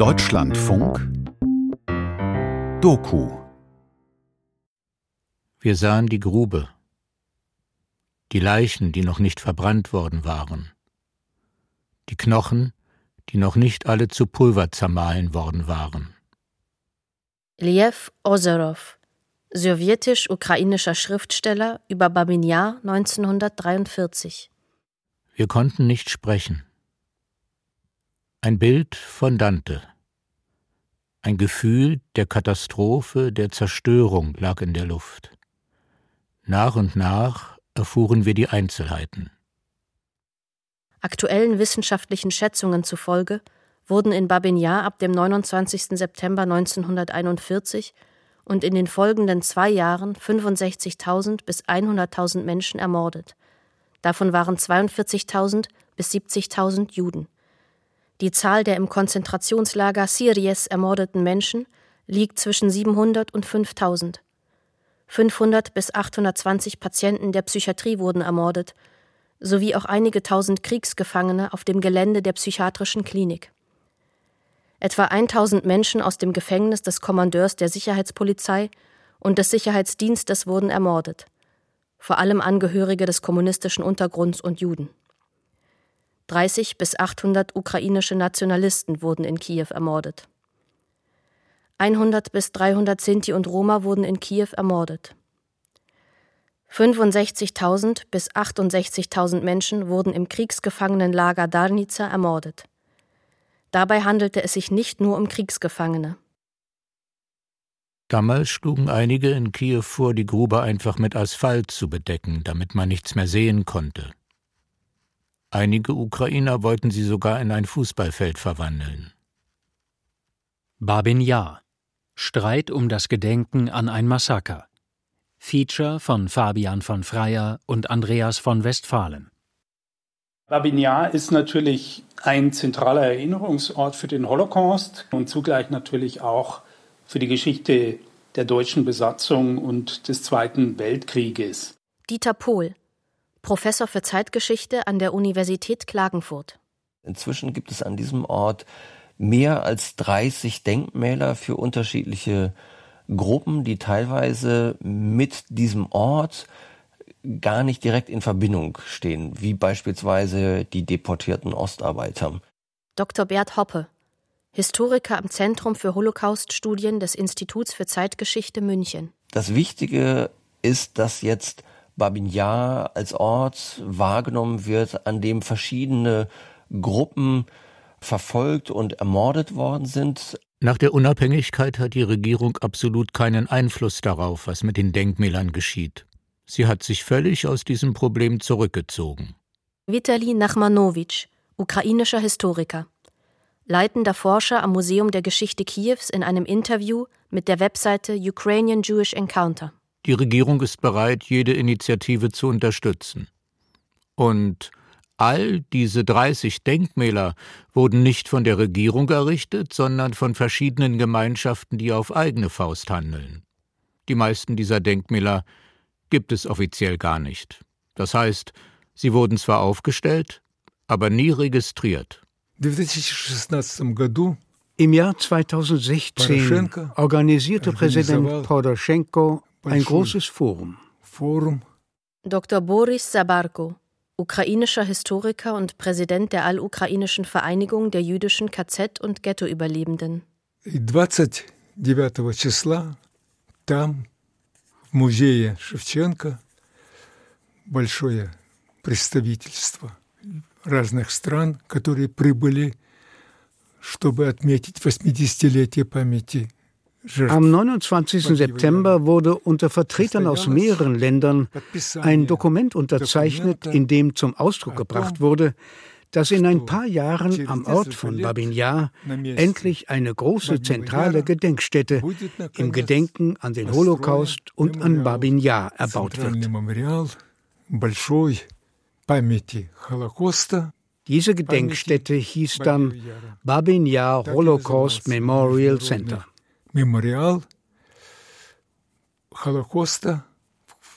Deutschlandfunk Doku Wir sahen die Grube, die Leichen, die noch nicht verbrannt worden waren, die Knochen, die noch nicht alle zu Pulver zermahlen worden waren. Lev Ozerov, sowjetisch-ukrainischer Schriftsteller über Babin Yar 1943. Wir konnten nicht sprechen. Ein Bild von Dante. Ein Gefühl der Katastrophe, der Zerstörung lag in der Luft. Nach und nach erfuhren wir die Einzelheiten. Aktuellen wissenschaftlichen Schätzungen zufolge wurden in Babin Yar ab dem 29. September 1941 und in den folgenden zwei Jahren 65.000 bis 100.000 Menschen ermordet. Davon waren 42.000 bis 70.000 Juden. Die Zahl der im Konzentrationslager Siries ermordeten Menschen liegt zwischen 700 und 5000. 500 bis 820 Patienten der Psychiatrie wurden ermordet, sowie auch einige tausend Kriegsgefangene auf dem Gelände der psychiatrischen Klinik. Etwa 1000 Menschen aus dem Gefängnis des Kommandeurs der Sicherheitspolizei und des Sicherheitsdienstes wurden ermordet, vor allem Angehörige des kommunistischen Untergrunds und Juden. 30 bis 800 ukrainische Nationalisten wurden in Kiew ermordet. 100 bis 300 Sinti und Roma wurden in Kiew ermordet. 65.000 bis 68.000 Menschen wurden im Kriegsgefangenenlager Darnica ermordet. Dabei handelte es sich nicht nur um Kriegsgefangene. Damals schlugen einige in Kiew vor, die Grube einfach mit Asphalt zu bedecken, damit man nichts mehr sehen konnte. Einige Ukrainer wollten sie sogar in ein Fußballfeld verwandeln. Babin Yar Streit um das Gedenken an ein Massaker. Feature von Fabian von Freyer und Andreas von Westfalen. Babin Yar ist natürlich ein zentraler Erinnerungsort für den Holocaust und zugleich natürlich auch für die Geschichte der deutschen Besatzung und des Zweiten Weltkrieges. Dieter Pohl, Professor für Zeitgeschichte an der Universität Klagenfurt. Inzwischen gibt es an diesem Ort mehr als 30 Denkmäler für unterschiedliche Gruppen, die teilweise mit diesem Ort gar nicht direkt in Verbindung stehen, wie beispielsweise die deportierten Ostarbeiter. Dr. Bert Hoppe, Historiker am Zentrum für Holocaust-Studien des Instituts für Zeitgeschichte München. Das Wichtige ist, dass jetzt Babin Yar als Ort wahrgenommen wird, an dem verschiedene Gruppen verfolgt und ermordet worden sind. Nach der Unabhängigkeit hat die Regierung absolut keinen Einfluss darauf, was mit den Denkmälern geschieht. Sie hat sich völlig aus diesem Problem zurückgezogen. Vitali Nachmanowitsch, ukrainischer Historiker. Leitender Forscher am Museum der Geschichte Kiews in einem Interview mit der Webseite Ukrainian Jewish Encounter. Die Regierung ist bereit, jede Initiative zu unterstützen. Und all diese 30 Denkmäler wurden nicht von der Regierung errichtet, sondern von verschiedenen Gemeinschaften, die auf eigene Faust handeln. Die meisten dieser Denkmäler gibt es offiziell gar nicht. Das heißt, sie wurden zwar aufgestellt, aber nie registriert. Im Jahr 2016 organisierte Präsident Poroschenko ein großes Forum. Dr. Boris Sabarko, ukrainischer Historiker und Präsident der Allukrainischen Vereinigung der jüdischen KZ- und Ghettoüberlebenden. 29 числа там в музее Шевченко большое представительство разных стран, которые прибыли, чтобы отметить 80-летие памяти am 29. September wurde unter Vertretern aus mehreren Ländern ein Dokument unterzeichnet, in dem zum Ausdruck gebracht wurde, dass in ein paar Jahren am Ort von Babin Yar endlich eine große zentrale Gedenkstätte im Gedenken an den Holocaust und an Babin Yar erbaut wird. Diese Gedenkstätte hieß dann Babin Yar Holocaust Memorial Center Memorial Holocausta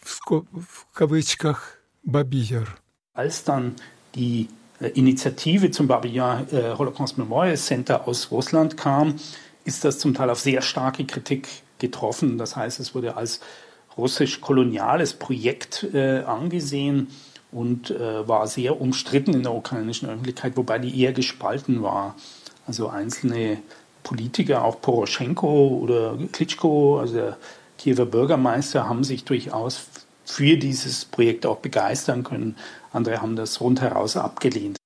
в кавычках Babiyar. Als dann die äh, Initiative zum Babyan äh, Holocaust Memorial Center aus Russland kam, ist das zum Teil auf sehr starke Kritik getroffen. Das heißt, es wurde als russisch-koloniales Projekt äh, angesehen und äh, war sehr umstritten in der ukrainischen Öffentlichkeit, wobei die eher gespalten war. Also einzelne Politiker, auch Poroschenko oder Klitschko, also der Kiewer Bürgermeister, haben sich durchaus für dieses Projekt auch begeistern können. Andere haben das rundheraus abgelehnt.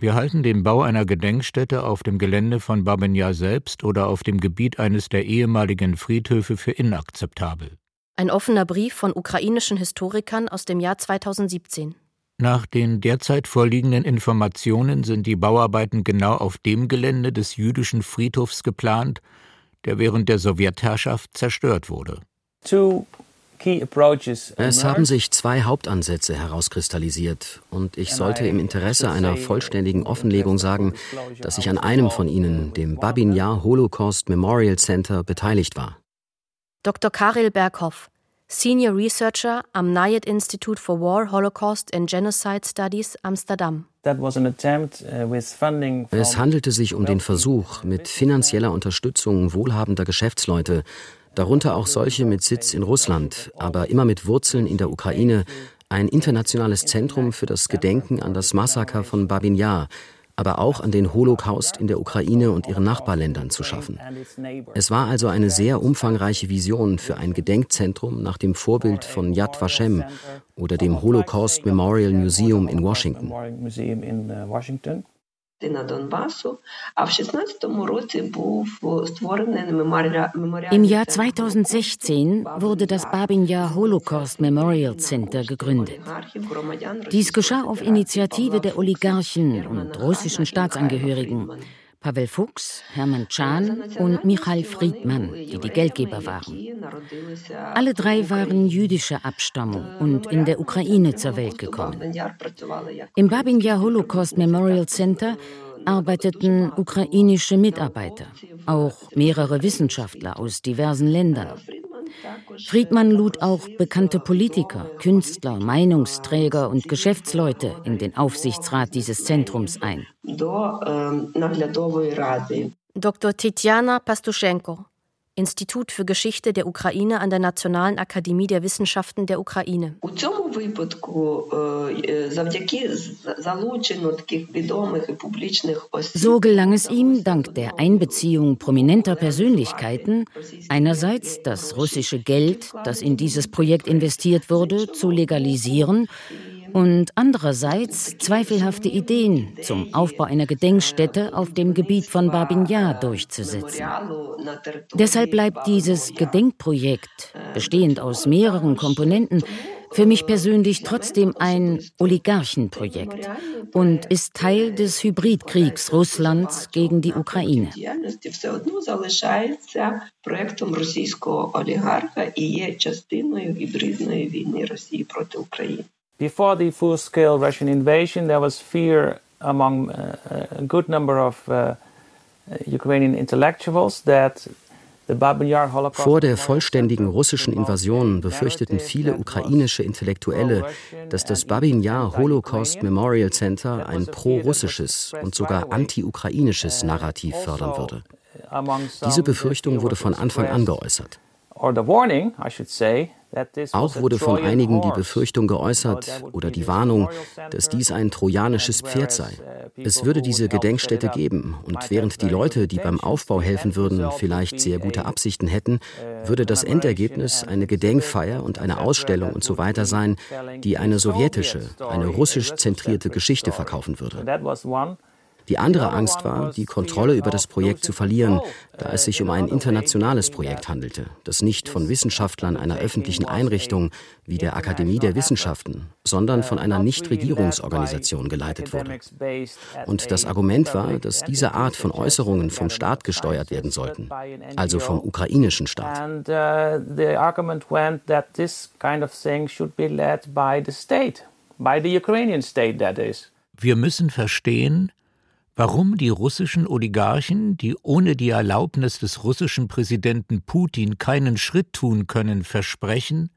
Wir halten den Bau einer Gedenkstätte auf dem Gelände von Babinja selbst oder auf dem Gebiet eines der ehemaligen Friedhöfe für inakzeptabel. Ein offener Brief von ukrainischen Historikern aus dem Jahr 2017. Nach den derzeit vorliegenden Informationen sind die Bauarbeiten genau auf dem Gelände des jüdischen Friedhofs geplant, der während der Sowjetherrschaft zerstört wurde. Es haben sich zwei Hauptansätze herauskristallisiert, und ich sollte im Interesse einer vollständigen Offenlegung sagen, dass ich an einem von ihnen, dem Babin Yar Holocaust Memorial Center, beteiligt war. Dr. Karel Berghoff, Senior Researcher am Nayet Institute for War, Holocaust and Genocide Studies, Amsterdam. Uh, es handelte sich um den Versuch, mit finanzieller Unterstützung wohlhabender Geschäftsleute, darunter auch solche mit Sitz in Russland, aber immer mit Wurzeln in der Ukraine, ein internationales Zentrum für das Gedenken an das Massaker von Babin Yar, aber auch an den Holocaust in der Ukraine und ihren Nachbarländern zu schaffen. Es war also eine sehr umfangreiche Vision für ein Gedenkzentrum nach dem Vorbild von Yad Vashem oder dem Holocaust Memorial Museum in Washington. Im Jahr 2016 wurde das Babinja Holocaust Memorial Center gegründet. Dies geschah auf Initiative der Oligarchen und russischen Staatsangehörigen. Pavel Fuchs, Hermann Chan und Michael Friedmann, die die Geldgeber waren. Alle drei waren jüdischer Abstammung und in der Ukraine zur Welt gekommen. Im Babinja Holocaust Memorial Center arbeiteten ukrainische Mitarbeiter, auch mehrere Wissenschaftler aus diversen Ländern. Friedmann lud auch bekannte Politiker, Künstler, Meinungsträger und Geschäftsleute in den Aufsichtsrat dieses Zentrums ein. Dr. Titjana Pastuschenko, Institut für Geschichte der Ukraine an der Nationalen Akademie der Wissenschaften der Ukraine. So gelang es ihm, dank der Einbeziehung prominenter Persönlichkeiten, einerseits das russische Geld, das in dieses Projekt investiert wurde, zu legalisieren und andererseits zweifelhafte Ideen zum Aufbau einer Gedenkstätte auf dem Gebiet von Babin Yar durchzusetzen. Deshalb bleibt dieses Gedenkprojekt, bestehend aus mehreren Komponenten, für mich persönlich trotzdem ein Oligarchenprojekt und ist Teil des Hybridkriegs Russlands gegen die Ukraine. Before the full scale Russian invasion, there was fear among uh, a good number of uh, Ukrainian intellectuals that Vor der vollständigen russischen Invasion befürchteten viele ukrainische Intellektuelle, dass das Babin Yar Holocaust Memorial Center ein pro-russisches und sogar anti-ukrainisches uh, Narrativ also fördern würde. Diese Befürchtung wurde von Anfang an geäußert. Or the warning, I should say, auch wurde von einigen die Befürchtung geäußert oder die Warnung, dass dies ein trojanisches Pferd sei. Es würde diese Gedenkstätte geben und während die Leute, die beim Aufbau helfen würden, vielleicht sehr gute Absichten hätten, würde das Endergebnis eine Gedenkfeier und eine Ausstellung und so weiter sein, die eine sowjetische, eine russisch zentrierte Geschichte verkaufen würde. Die andere Angst war, die Kontrolle über das Projekt zu verlieren, da es sich um ein internationales Projekt handelte, das nicht von Wissenschaftlern einer öffentlichen Einrichtung wie der Akademie der Wissenschaften, sondern von einer Nichtregierungsorganisation geleitet wurde. Und das Argument war, dass diese Art von Äußerungen vom Staat gesteuert werden sollten, also vom ukrainischen Staat. And uh, the argument went that this kind of thing should be led by the state, by the Ukrainian state that is. Wir müssen verstehen, warum die russischen Oligarchen, die ohne die Erlaubnis des russischen Präsidenten Putin keinen Schritt tun können, versprechen,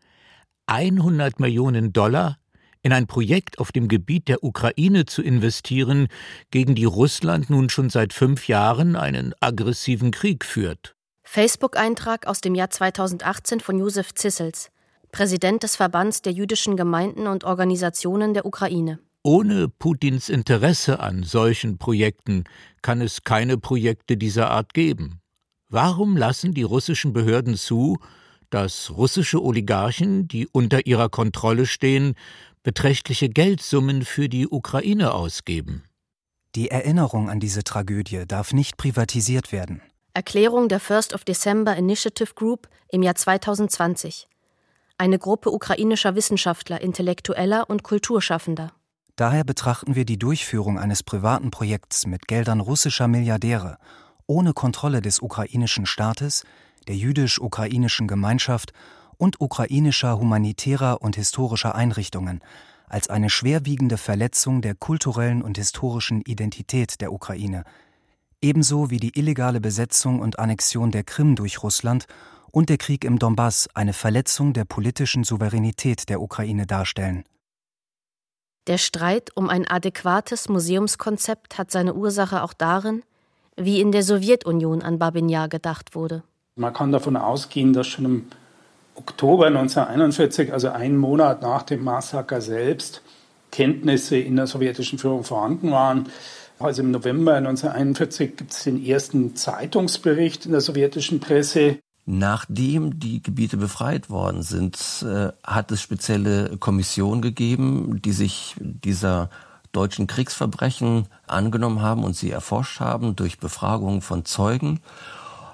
100 Millionen Dollar in ein Projekt auf dem Gebiet der Ukraine zu investieren, gegen die Russland nun schon seit fünf Jahren einen aggressiven Krieg führt. Facebook-Eintrag aus dem Jahr 2018 von Josef Zissels, Präsident des Verbands der jüdischen Gemeinden und Organisationen der Ukraine. Ohne Putins Interesse an solchen Projekten kann es keine Projekte dieser Art geben. Warum lassen die russischen Behörden zu, dass russische Oligarchen, die unter ihrer Kontrolle stehen, beträchtliche Geldsummen für die Ukraine ausgeben? Die Erinnerung an diese Tragödie darf nicht privatisiert werden. Erklärung der First of December Initiative Group im Jahr 2020. Eine Gruppe ukrainischer Wissenschaftler, Intellektueller und Kulturschaffender. Daher betrachten wir die Durchführung eines privaten Projekts mit Geldern russischer Milliardäre ohne Kontrolle des ukrainischen Staates, der jüdisch-ukrainischen Gemeinschaft und ukrainischer humanitärer und historischer Einrichtungen als eine schwerwiegende Verletzung der kulturellen und historischen Identität der Ukraine, ebenso wie die illegale Besetzung und Annexion der Krim durch Russland und der Krieg im Donbass eine Verletzung der politischen Souveränität der Ukraine darstellen. Der Streit um ein adäquates Museumskonzept hat seine Ursache auch darin, wie in der Sowjetunion an Babin gedacht wurde. Man kann davon ausgehen, dass schon im Oktober 1941, also einen Monat nach dem Massaker selbst, Kenntnisse in der sowjetischen Führung vorhanden waren. Also im November 1941 gibt es den ersten Zeitungsbericht in der sowjetischen Presse, Nachdem die Gebiete befreit worden sind, äh, hat es spezielle Kommissionen gegeben, die sich dieser deutschen Kriegsverbrechen angenommen haben und sie erforscht haben durch Befragungen von Zeugen.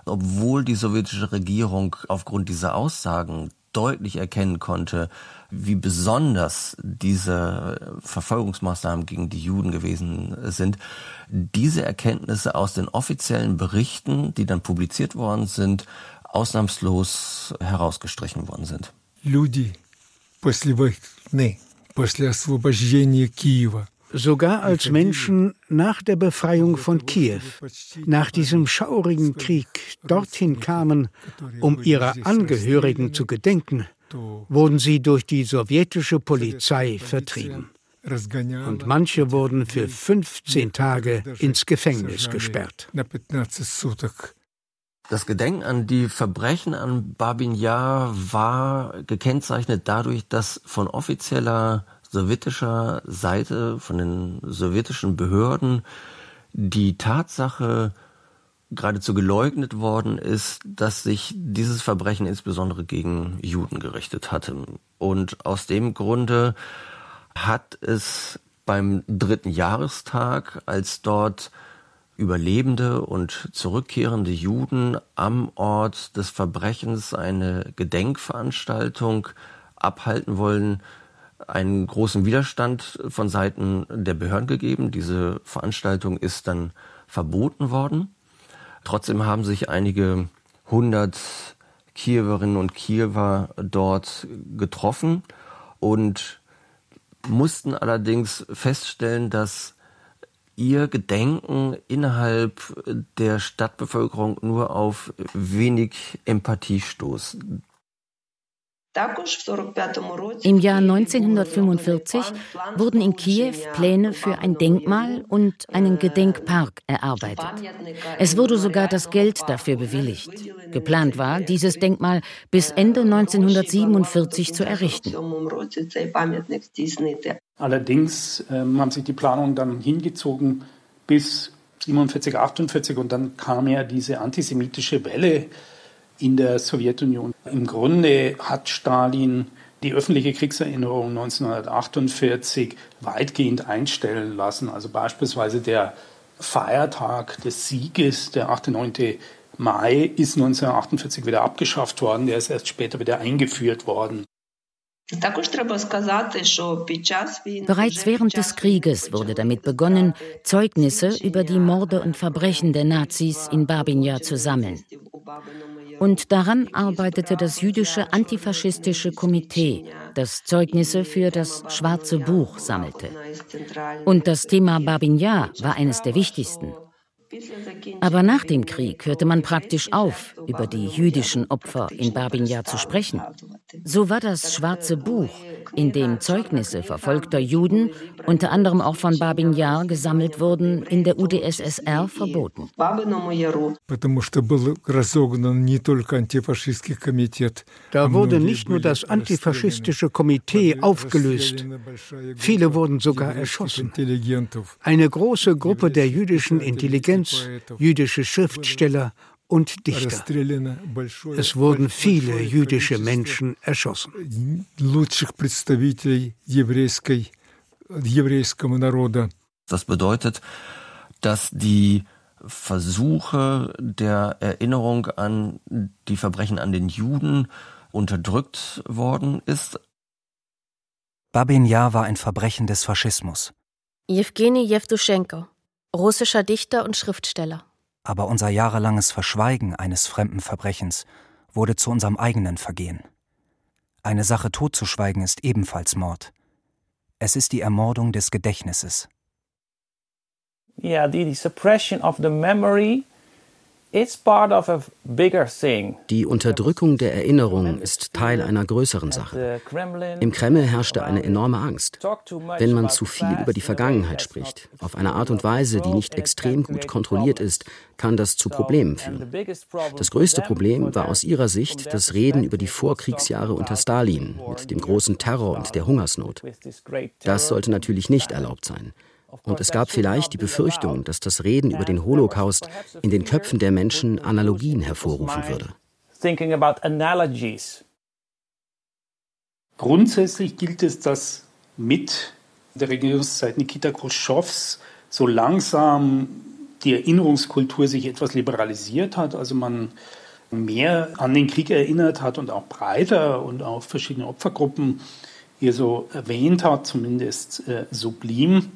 Obwohl die sowjetische Regierung aufgrund dieser Aussagen deutlich erkennen konnte, wie besonders diese Verfolgungsmaßnahmen gegen die Juden gewesen sind. Diese Erkenntnisse aus den offiziellen Berichten, die dann publiziert worden sind, ausnahmslos herausgestrichen worden sind. Люди после войны, после освобождения Киева Sogar als Menschen nach der Befreiung von Kiew, nach diesem schaurigen Krieg dorthin kamen, um ihrer Angehörigen zu gedenken, wurden sie durch die sowjetische Polizei vertrieben. Und manche wurden für 15 Tage ins Gefängnis gesperrt. Das Gedenken an die Verbrechen an Babin Yar war gekennzeichnet dadurch, dass von offizieller sowjetischer Seite, von den sowjetischen Behörden, die Tatsache geradezu geleugnet worden ist, dass sich dieses Verbrechen insbesondere gegen Juden gerichtet hatte. Und aus dem Grunde hat es beim dritten Jahrestag, als dort Überlebende und zurückkehrende Juden am Ort des Verbrechens eine Gedenkveranstaltung abhalten wollen, einen großen Widerstand von Seiten der Behörden gegeben. Diese Veranstaltung ist dann verboten worden. Trotzdem haben sich einige hundert Kiewerinnen und Kiewer dort getroffen und mussten allerdings feststellen, dass ihr Gedenken innerhalb der Stadtbevölkerung nur auf wenig Empathie stoßt. Im Jahr 1945 wurden in Kiew Pläne für ein Denkmal und einen Gedenkpark erarbeitet. Es wurde sogar das Geld dafür bewilligt. Geplant war, dieses Denkmal bis Ende 1947 zu errichten. Allerdings äh, haben sich die Planungen dann hingezogen bis 47, 48 und dann kam ja diese antisemitische Welle in der Sowjetunion. Im Grunde hat Stalin die öffentliche Kriegserinnerung 1948 weitgehend einstellen lassen. Also beispielsweise der Feiertag des Sieges, der 8. 9. Mai, ist 1948 wieder abgeschafft worden. Der ist erst später wieder eingeführt worden. Bereits während des Krieges wurde damit begonnen, Zeugnisse über die Morde und Verbrechen der Nazis in Babinja zu sammeln. Und daran arbeitete das jüdische antifaschistische Komitee, das Zeugnisse für das Schwarze Buch sammelte. Und das Thema Babin Yar war eines der wichtigsten. Aber nach dem Krieg hörte man praktisch auf, über die jüdischen Opfer in Babin Yar zu sprechen. So war das Schwarze Buch, in dem Zeugnisse verfolgter Juden, unter anderem auch von Babin Yar, gesammelt wurden, in der UdSSR verboten. Da wurde nicht nur das antifaschistische Komitee aufgelöst, viele wurden sogar erschossen. Eine große Gruppe der jüdischen Intelligenz, jüdische Schriftsteller und Dichter. Es wurden viele jüdische Menschen erschossen. Das bedeutet, dass die Versuche der Erinnerung an die Verbrechen an den Juden unterdrückt worden ist. Babin Yar war ein Verbrechen des Faschismus. Jewgeni Jewtuschenko, russischer Dichter und Schriftsteller. Aber unser jahrelanges Verschweigen eines fremden Verbrechens wurde zu unserem eigenen Vergehen. Eine Sache totzuschweigen ist ebenfalls Mord. Es ist die Ermordung des Gedächtnisses. Yeah, the, the suppression of the memory die Unterdrückung der Erinnerung ist Teil einer größeren Sache. Im Kreml herrschte eine enorme Angst. Wenn man zu viel über die Vergangenheit spricht, auf eine Art und Weise, die nicht extrem gut kontrolliert ist, kann das zu Problemen führen. Das größte Problem war aus ihrer Sicht das Reden über die Vorkriegsjahre unter Stalin mit dem großen Terror und der Hungersnot. Das sollte natürlich nicht erlaubt sein. Und es gab vielleicht die Befürchtung, dass das Reden über den Holocaust in den Köpfen der Menschen Analogien hervorrufen würde. Grundsätzlich gilt es, dass mit der Regierungszeit Nikita Khrushchevs so langsam die Erinnerungskultur sich etwas liberalisiert hat. Also man mehr an den Krieg erinnert hat und auch breiter und auch verschiedene Opfergruppen hier so erwähnt hat, zumindest äh, sublim.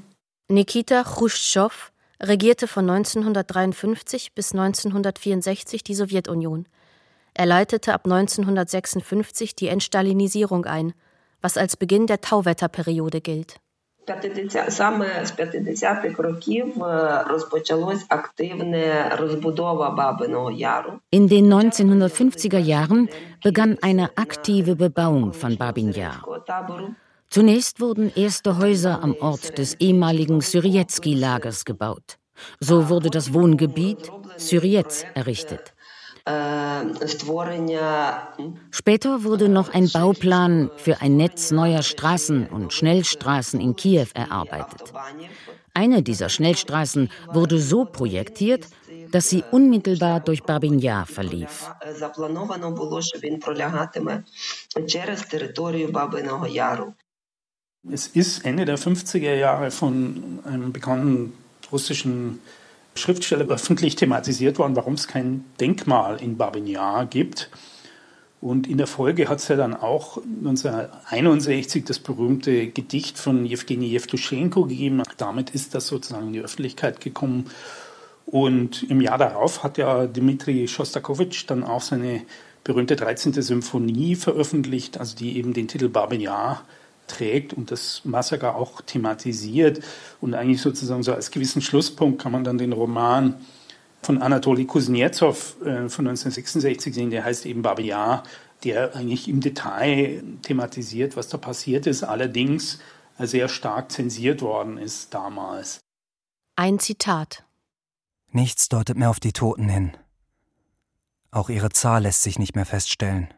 Nikita Chruschtschow regierte von 1953 bis 1964 die Sowjetunion. Er leitete ab 1956 die Entstalinisierung ein, was als Beginn der Tauwetterperiode gilt. In den 1950er Jahren begann eine aktive Bebauung von Babin Yar. Zunächst wurden erste Häuser am Ort des ehemaligen Syrietsky-Lagers gebaut. So wurde das Wohngebiet Syrietz errichtet. Später wurde noch ein Bauplan für ein Netz neuer Straßen und Schnellstraßen in Kiew erarbeitet. Eine dieser Schnellstraßen wurde so projektiert, dass sie unmittelbar durch Babin Yar verlief. Es ist Ende der 50er Jahre von einem bekannten russischen Schriftsteller öffentlich thematisiert worden, warum es kein Denkmal in Babin Yar gibt. Und in der Folge hat es ja dann auch 1961 das berühmte Gedicht von Jewgeni Jewtuschenko gegeben. Damit ist das sozusagen in die Öffentlichkeit gekommen. Und im Jahr darauf hat ja Dmitri Schostakowitsch dann auch seine berühmte 13. Symphonie veröffentlicht, also die eben den Titel Babin Yar trägt und das Massaker auch thematisiert. Und eigentlich sozusagen so als gewissen Schlusspunkt kann man dann den Roman von Anatoli Kuznetsov äh, von 1966 sehen, der heißt eben Babi Yar, der eigentlich im Detail thematisiert, was da passiert ist, allerdings sehr stark zensiert worden ist damals. Ein Zitat. Nichts deutet mehr auf die Toten hin. Auch ihre Zahl lässt sich nicht mehr feststellen.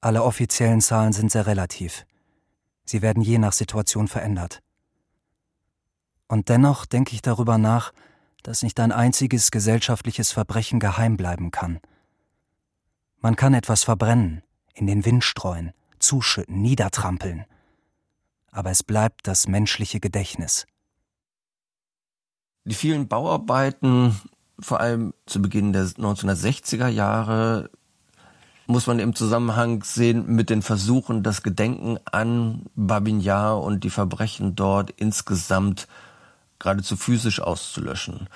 Alle offiziellen Zahlen sind sehr relativ. Sie werden je nach Situation verändert. Und dennoch denke ich darüber nach, dass nicht ein einziges gesellschaftliches Verbrechen geheim bleiben kann. Man kann etwas verbrennen, in den Wind streuen, zuschütten, niedertrampeln. Aber es bleibt das menschliche Gedächtnis. Die vielen Bauarbeiten, vor allem zu Beginn der 1960er Jahre, muss man im Zusammenhang sehen mit den Versuchen, das Gedenken an Babin Yar und die Verbrechen dort insgesamt geradezu physisch auszulöschen.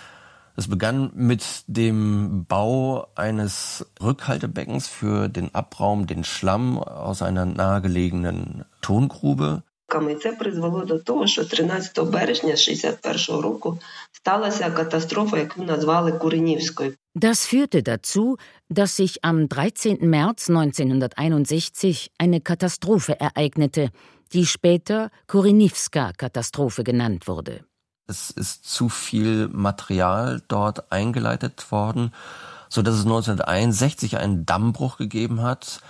Es begann mit dem Bau eines Rückhaltebeckens für den Abraum, den Schlamm aus einer nahegelegenen Tongrube. І це призвело до того, що 13 березня 61 року сталася катастрофа, яку назвали Куренівською. Das führte dazu, dass sich am 13. März 1961 eine Katastrophe ereignete, die später Korinivska-Katastrophe genannt wurde. Es ist zu viel Material dort eingeleitet worden, so dass es 1961 einen Dammbruch gegeben hat,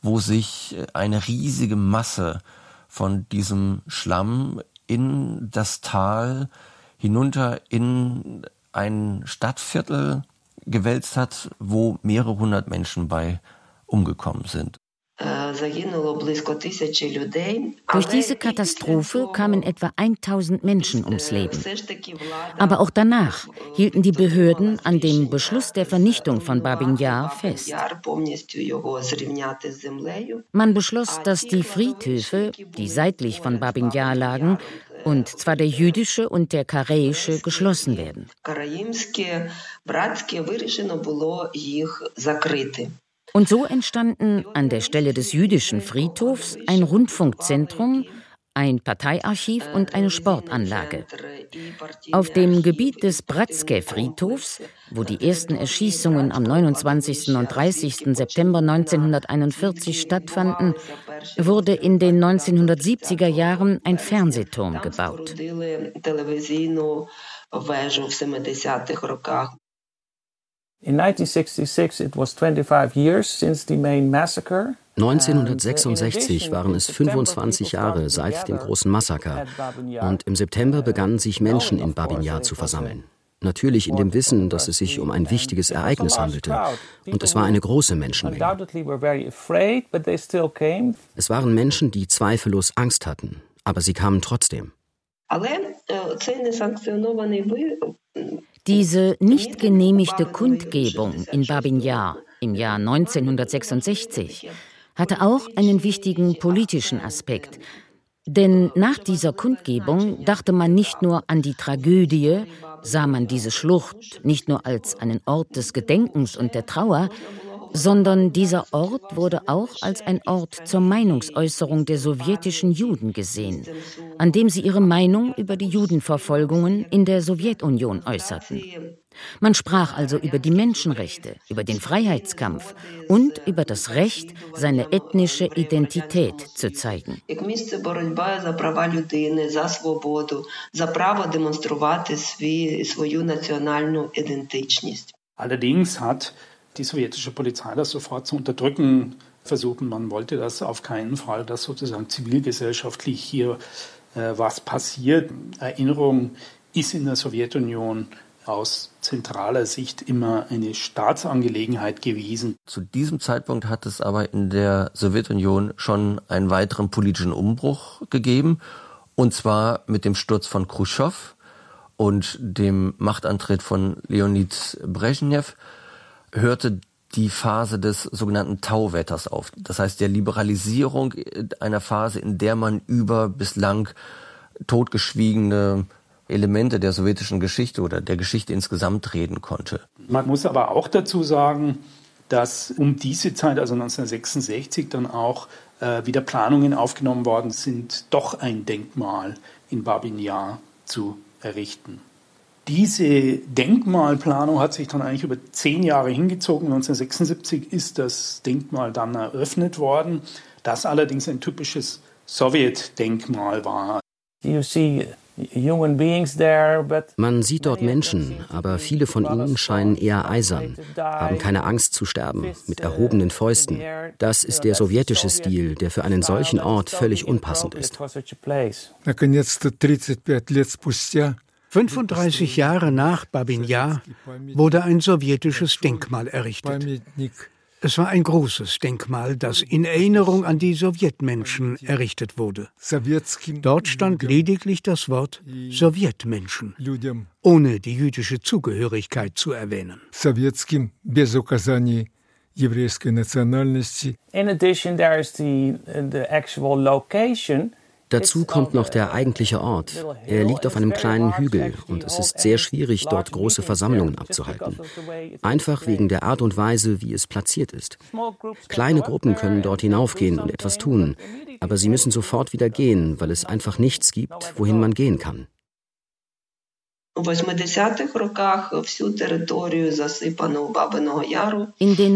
wo sich eine riesige Masse von diesem Schlamm in das Tal hinunter in ein Stadtviertel gewälzt hat, wo mehrere hundert Menschen bei umgekommen sind. Durch diese Katastrophe kamen etwa 1000 Menschen ums Leben. Aber auch danach hielten die Behörden an dem Beschluss der Vernichtung von Babin Yar fest. Man beschloss, dass die Friedhöfe, die seitlich von Babin Yar lagen, und zwar der jüdische und der kareische, geschlossen werden. Und so entstanden an der Stelle des jüdischen Friedhofs ein Rundfunkzentrum, ein Parteiarchiv und eine Sportanlage. Auf dem Gebiet des Bratske-Friedhofs, wo die ersten Erschießungen am 29. und 30. September 1941 stattfanden, wurde in den 1970er Jahren ein Fernsehturm gebaut. In 1966 it was 25 years since the main massacre. 1966 waren es 25 Jahre seit dem großen Massaker und im September begannen sich Menschen in Babinjar zu versammeln. Natürlich in dem Wissen, dass es sich um ein wichtiges Ereignis handelte. Und es war eine große Menschenmenge. Es waren Menschen, die zweifellos Angst hatten, aber sie kamen trotzdem. Diese nicht genehmigte Kundgebung in Babin Yar im Jahr 1966 hatte auch einen wichtigen politischen Aspekt. Denn nach dieser Kundgebung dachte man nicht nur an die Tragödie, sah man diese Schlucht nicht nur als einen Ort des Gedenkens und der Trauer, sondern dieser Ort wurde auch als ein Ort zur Meinungsäußerung der sowjetischen Juden gesehen, an dem sie ihre Meinung über die Judenverfolgungen in der Sowjetunion äußerten. Man sprach also über die Menschenrechte, über den Freiheitskampf und über das Recht, seine ethnische Identität zu zeigen. Allerdings hat die sowjetische Polizei das sofort zu unterdrücken versucht. Man wollte das auf keinen Fall, dass sozusagen zivilgesellschaftlich hier äh, was passiert. Erinnerung ist in der Sowjetunion aus zentraler Sicht immer eine Staatsangelegenheit gewesen. Zu diesem Zeitpunkt hat es aber in der Sowjetunion schon einen weiteren politischen Umbruch gegeben, und zwar mit dem Sturz von Khrushchev und dem Machtantritt von Leonid Brezhnev hörte die Phase des sogenannten Tauwetters auf. Das heißt der Liberalisierung einer Phase, in der man über bislang totgeschwiegene Elemente der sowjetischen Geschichte oder der Geschichte insgesamt reden konnte. Man muss aber auch dazu sagen, dass um diese Zeit, also 1966, dann auch äh, wieder Planungen aufgenommen worden sind, doch ein Denkmal in Babin Yar zu errichten. Diese Denkmalplanung hat sich dann eigentlich über zehn Jahre hingezogen. 1976 ist das Denkmal dann eröffnet worden, das allerdings ein typisches Sowjetdenkmal war. You see man sieht dort Menschen, aber viele von ihnen scheinen eher eisern, haben keine Angst zu sterben, mit erhobenen Fäusten. Das ist der sowjetische Stil, der für einen solchen Ort völlig unpassend ist. 35 Jahre nach Babin Yar wurde ein sowjetisches Denkmal errichtet. Es war ein großes Denkmal, das in Erinnerung an die Sowjetmenschen errichtet wurde. Dort stand lediglich das Wort Sowjetmenschen, ohne die jüdische Zugehörigkeit zu erwähnen. In addition, there is the, the actual location Dazu kommt noch der eigentliche Ort. Er liegt auf einem kleinen Hügel und es ist sehr schwierig, dort große Versammlungen abzuhalten. Einfach wegen der Art und Weise, wie es platziert ist. Kleine Gruppen können dort hinaufgehen und etwas tun, aber sie müssen sofort wieder gehen, weil es einfach nichts gibt, wohin man gehen kann. In den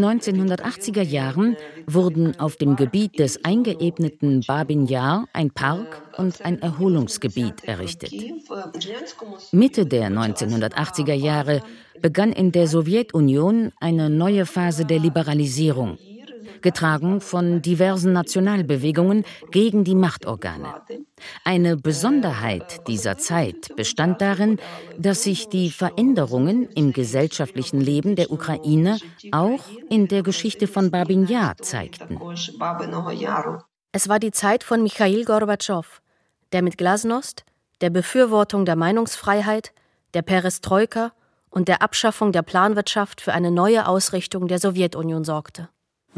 1980er Jahren wurden auf dem Gebiet des eingeebneten Babin Yar ein Park und ein Erholungsgebiet errichtet. Mitte der 1980er Jahre begann in der Sowjetunion eine neue Phase der Liberalisierung getragen von diversen Nationalbewegungen gegen die Machtorgane. Eine Besonderheit dieser Zeit bestand darin, dass sich die Veränderungen im gesellschaftlichen Leben der Ukraine auch in der Geschichte von Babin Yar zeigten. Es war die Zeit von Michail Gorbatschow, der mit Glasnost, der Befürwortung der Meinungsfreiheit, der Perestroika und der Abschaffung der Planwirtschaft für eine neue Ausrichtung der Sowjetunion sorgte.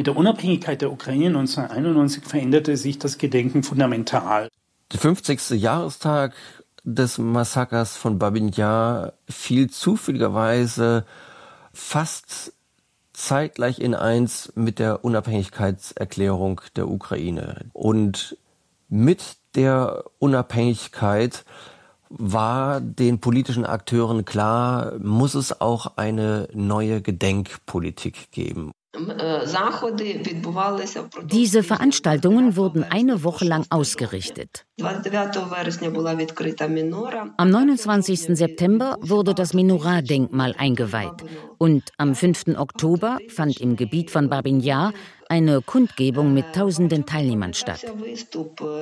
Mit der Unabhängigkeit der Ukraine 1991 veränderte sich das Gedenken fundamental. Der 50. Jahrestag des Massakers von Babin Yar fiel zufälligerweise fast zeitgleich in eins mit der Unabhängigkeitserklärung der Ukraine. Und mit der Unabhängigkeit war den politischen Akteuren klar, muss es auch eine neue Gedenkpolitik geben. Diese Veranstaltungen wurden eine Woche lang ausgerichtet. Am 29. September wurde das Menorah-Denkmal eingeweiht und am 5. Oktober fand im Gebiet von Babin Yar eine Kundgebung mit tausenden Teilnehmern statt.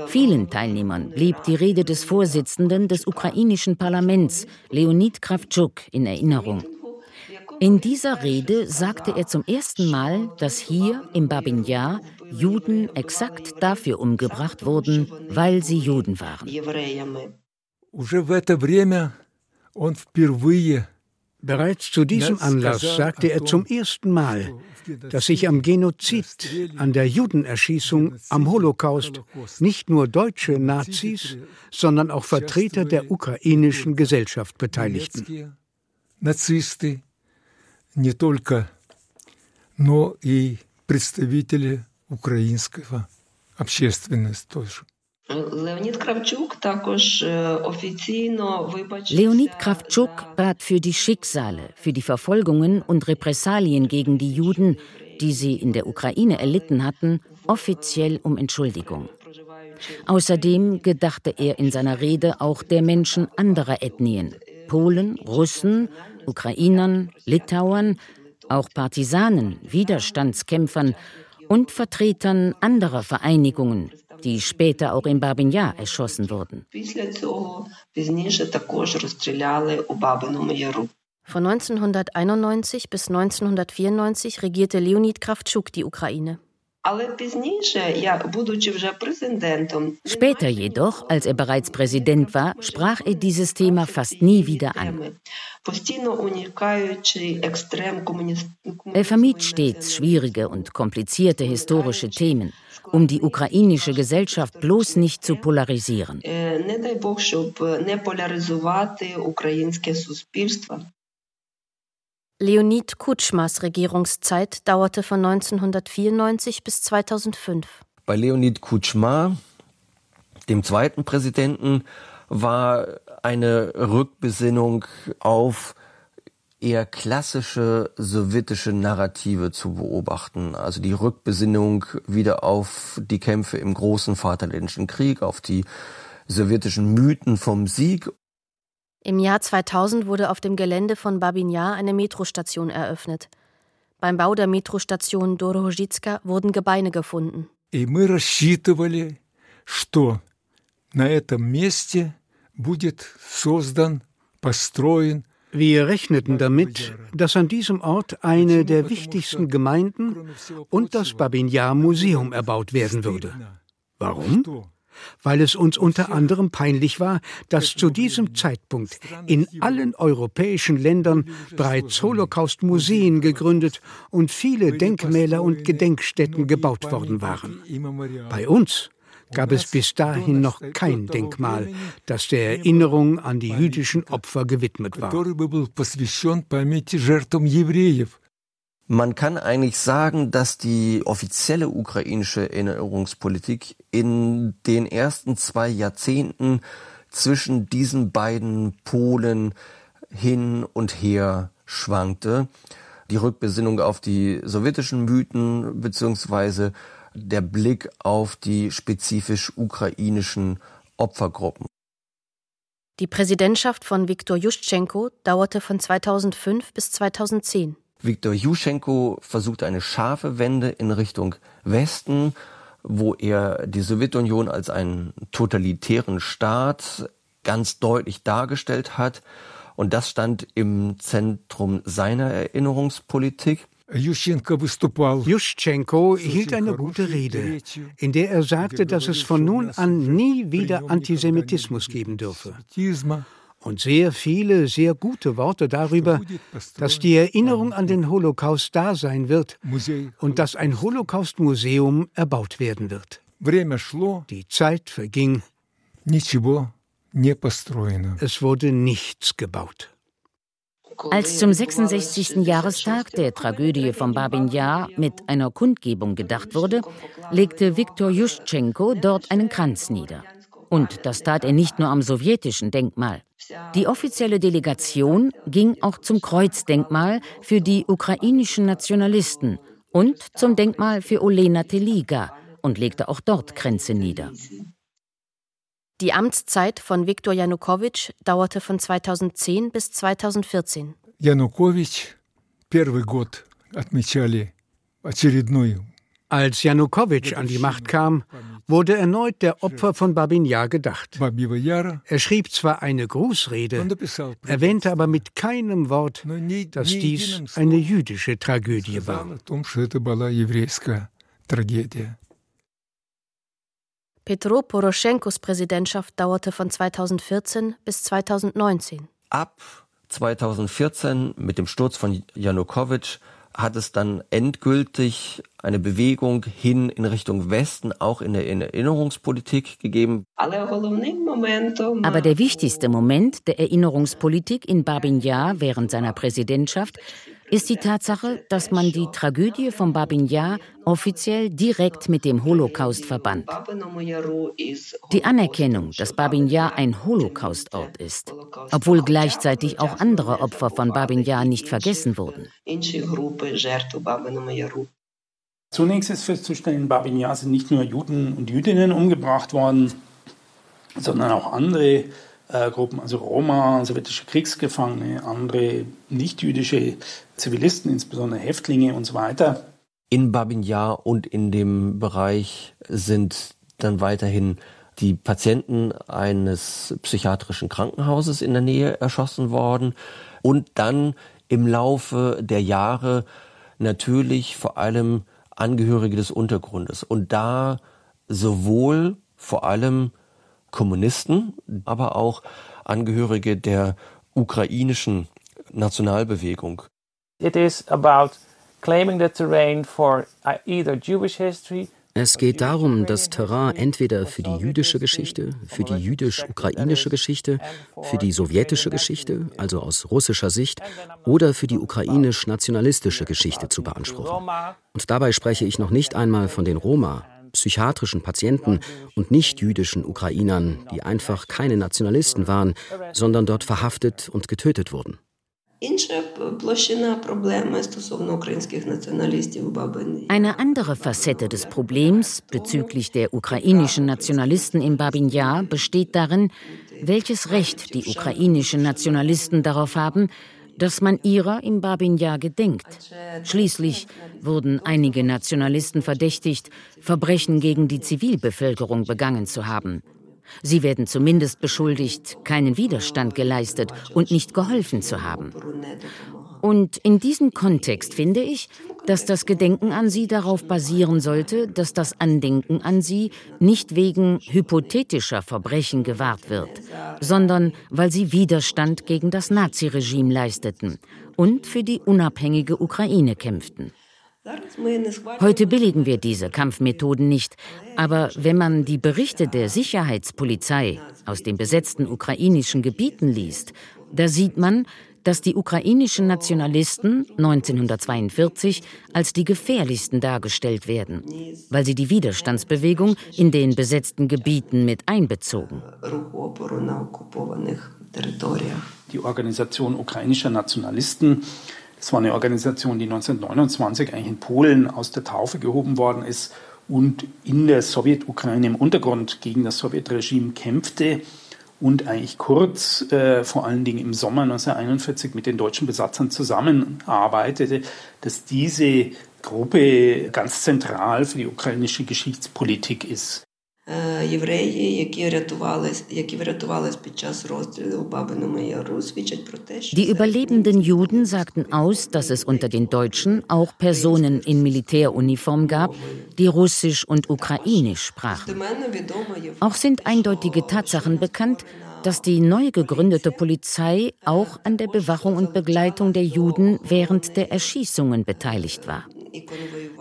Vielen Teilnehmern blieb die Rede des Vorsitzenden des ukrainischen Parlaments, Leonid Kravchuk, in Erinnerung. In dieser Rede sagte er zum ersten Mal, dass hier im Babin Yar Juden exakt dafür umgebracht wurden, weil sie Juden waren. Bereits zu diesem Anlass sagte er zum ersten Mal, dass sich am Genozid, an der Judenerschießung, am Holocaust nicht nur deutsche Nazis, sondern auch Vertreter der ukrainischen Gesellschaft beteiligten не только, но и представители украинского общественности тоже. Leonid Kravchuk bat für die Schicksale, für die Verfolgungen und Repressalien gegen die Juden, die sie in der Ukraine erlitten hatten, offiziell um Entschuldigung. Außerdem gedachte er in seiner Rede auch der Menschen anderer Ethnien, Polen, Russen Ukrainern, Litauern, auch Partisanen, Widerstandskämpfern und Vertretern anderer Vereinigungen, die später auch in Babin Yar erschossen wurden. Von 1991 bis 1994 regierte Leonid Kravtschuk die Ukraine. Später jedoch, als er bereits Präsident war, sprach er dieses Thema fast nie wieder an. Er vermied stets schwierige und komplizierte historische Themen, um die ukrainische Gesellschaft bloß nicht zu polarisieren. Leonid Kutschmas Regierungszeit dauerte von 1994 bis 2005. Bei Leonid Kutschma, dem zweiten Präsidenten, war eine Rückbesinnung auf eher klassische sowjetische Narrative zu beobachten. Also die Rückbesinnung wieder auf die Kämpfe im großen Vaterländischen Krieg, auf die sowjetischen Mythen vom Sieg im Jahr 2000 wurde auf dem Gelände von Babin Yar eine Metrostation eröffnet. Beim Bau der Metrostation Dorojitska wurden Gebeine gefunden. И мы рассчитывали, что на этом месте будет создан, построен wir rechneten damit, dass an diesem Ort eine der wichtigsten Gemeinden und das Babin Yar Museum erbaut werden würde. Warum? Weil es uns unter anderem peinlich war, dass zu diesem Zeitpunkt in allen europäischen Ländern bereits Holocaust-Museen gegründet und viele Denkmäler und Gedenkstätten gebaut worden waren. Bei uns gab es bis dahin noch kein Denkmal, das der Erinnerung an die jüdischen Opfer gewidmet war. Man kann eigentlich sagen, dass die offizielle ukrainische Erinnerungspolitik in den ersten zwei Jahrzehnten zwischen diesen beiden Polen hin und her schwankte. Die Rückbesinnung auf die sowjetischen Mythen beziehungsweise der Blick auf die spezifisch ukrainischen Opfergruppen. Die Präsidentschaft von Viktor Juschenko dauerte von 2005 bis 2010. Viktor Juschenko versucht eine scharfe Wende in Richtung Westen, wo er die Sowjetunion als einen totalitären Staat ganz deutlich dargestellt hat. Und das stand im Zentrum seiner Erinnerungspolitik. Juschenko hielt eine gute Rede, in der er sagte, dass es von nun an nie wieder Antisemitismus geben dürfe. Und sehr viele, sehr gute Worte darüber, dass die Erinnerung an den Holocaust da sein wird und dass ein Holocaust-Museum erbaut werden wird. Die Zeit verging. Es wurde nichts gebaut. Als zum 66. Jahrestag der Tragödie von Babin Yar mit einer Kundgebung gedacht wurde, legte Viktor Juschenko dort einen Kranz nieder. Und das tat er nicht nur am sowjetischen Denkmal. Die offizielle Delegation ging auch zum Kreuzdenkmal für die ukrainischen Nationalisten und zum Denkmal für Olena Teliga und legte auch dort Kränze nieder. Die Amtszeit von Viktor Janukowitsch dauerte von 2010 bis 2014. Janukowitsch, первый год отмечали очередную als Janukowitsch an die Macht kam, wurde erneut der Opfer von Babin Yar gedacht. Er schrieb zwar eine Grußrede, erwähnte aber mit keinem Wort, dass dies eine jüdische Tragödie war. Petro Poroschenkos Präsidentschaft dauerte von 2014 bis 2019. Ab 2014 mit dem Sturz von Janukowitsch hat es dann endgültig eine Bewegung hin in Richtung Westen, auch in der Erinnerungspolitik gegeben. Aber der wichtigste Moment der Erinnerungspolitik in Babin Yar während seiner Präsidentschaft ist die Tatsache, dass man die Tragödie von Babin Yar offiziell direkt mit dem Holocaust verband. Die Anerkennung, dass Babin Yar ein Holocaustort ist, obwohl gleichzeitig auch andere Opfer von Babin Yar nicht vergessen wurden. Zunächst ist festzustellen, in Babin Yar sind nicht nur Juden und Jüdinnen umgebracht worden, sondern auch andere äh, Gruppen, also Roma, sowjetische Kriegsgefangene, andere nichtjüdische Zivilisten, insbesondere Häftlinge und so weiter. In Babin Yar und in dem Bereich sind dann weiterhin die Patienten eines psychiatrischen Krankenhauses in der Nähe erschossen worden und dann im Laufe der Jahre natürlich vor allem Angehörige des Untergrundes und da sowohl vor allem Kommunisten, aber auch Angehörige der ukrainischen Nationalbewegung. It is about claiming the terrain for uh, either Jewish history es geht darum, das Terrain entweder für die jüdische Geschichte, für die jüdisch-ukrainische Geschichte, für die sowjetische Geschichte, also aus russischer Sicht, oder für die ukrainisch-nationalistische Geschichte zu beanspruchen. Und dabei spreche ich noch nicht einmal von den Roma, psychiatrischen Patienten und nicht-jüdischen Ukrainern, die einfach keine Nationalisten waren, sondern dort verhaftet und getötet wurden. Eine andere Facette des Problems bezüglich der ukrainischen Nationalisten in Babin Yar besteht darin, welches Recht die ukrainischen Nationalisten darauf haben, dass man ihrer im Babin Yar gedenkt. Schließlich wurden einige Nationalisten verdächtigt, Verbrechen gegen die Zivilbevölkerung begangen zu haben. Sie werden zumindest beschuldigt, keinen Widerstand geleistet und nicht geholfen zu haben. Und in diesem Kontext finde ich, dass das Gedenken an sie darauf basieren sollte, dass das Andenken an sie nicht wegen hypothetischer Verbrechen gewahrt wird, sondern weil sie Widerstand gegen das Naziregime leisteten und für die unabhängige Ukraine kämpften. Heute billigen wir diese Kampfmethoden nicht, aber wenn man die Berichte der Sicherheitspolizei aus den besetzten ukrainischen Gebieten liest, da sieht man, dass die ukrainischen Nationalisten 1942 als die gefährlichsten dargestellt werden, weil sie die Widerstandsbewegung in den besetzten Gebieten mit einbezogen. Die Organisation ukrainischer Nationalisten, das war eine Organisation, die 1929 eigentlich in Polen aus der Taufe gehoben worden ist und in der Sowjetukraine im Untergrund gegen das Sowjetregime kämpfte und eigentlich kurz, äh, vor allen Dingen im Sommer 1941 mit den deutschen Besatzern zusammenarbeitete, dass diese Gruppe ganz zentral für die ukrainische Geschichtspolitik ist. Євреї, які рятувались, які врятувались під час розстрілу в Бабиному Яру, свідчать про те, що Die überlebenden Juden sagten aus, dass es unter den Deutschen auch Personen in Militäruniform gab, die Russisch und Ukrainisch sprachen. Auch sind eindeutige Tatsachen bekannt, dass die neu gegründete Polizei auch an der Bewachung und Begleitung der Juden während der Erschießungen beteiligt war.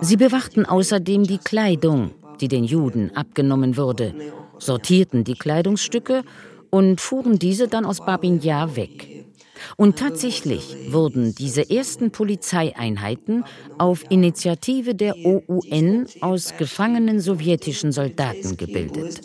Sie bewachten außerdem die Kleidung, die den Juden abgenommen wurde, sortierten die Kleidungsstücke und fuhren diese dann aus Babin Yar weg. Und tatsächlich wurden diese ersten Polizeieinheiten auf Initiative der OUN aus gefangenen sowjetischen Soldaten gebildet.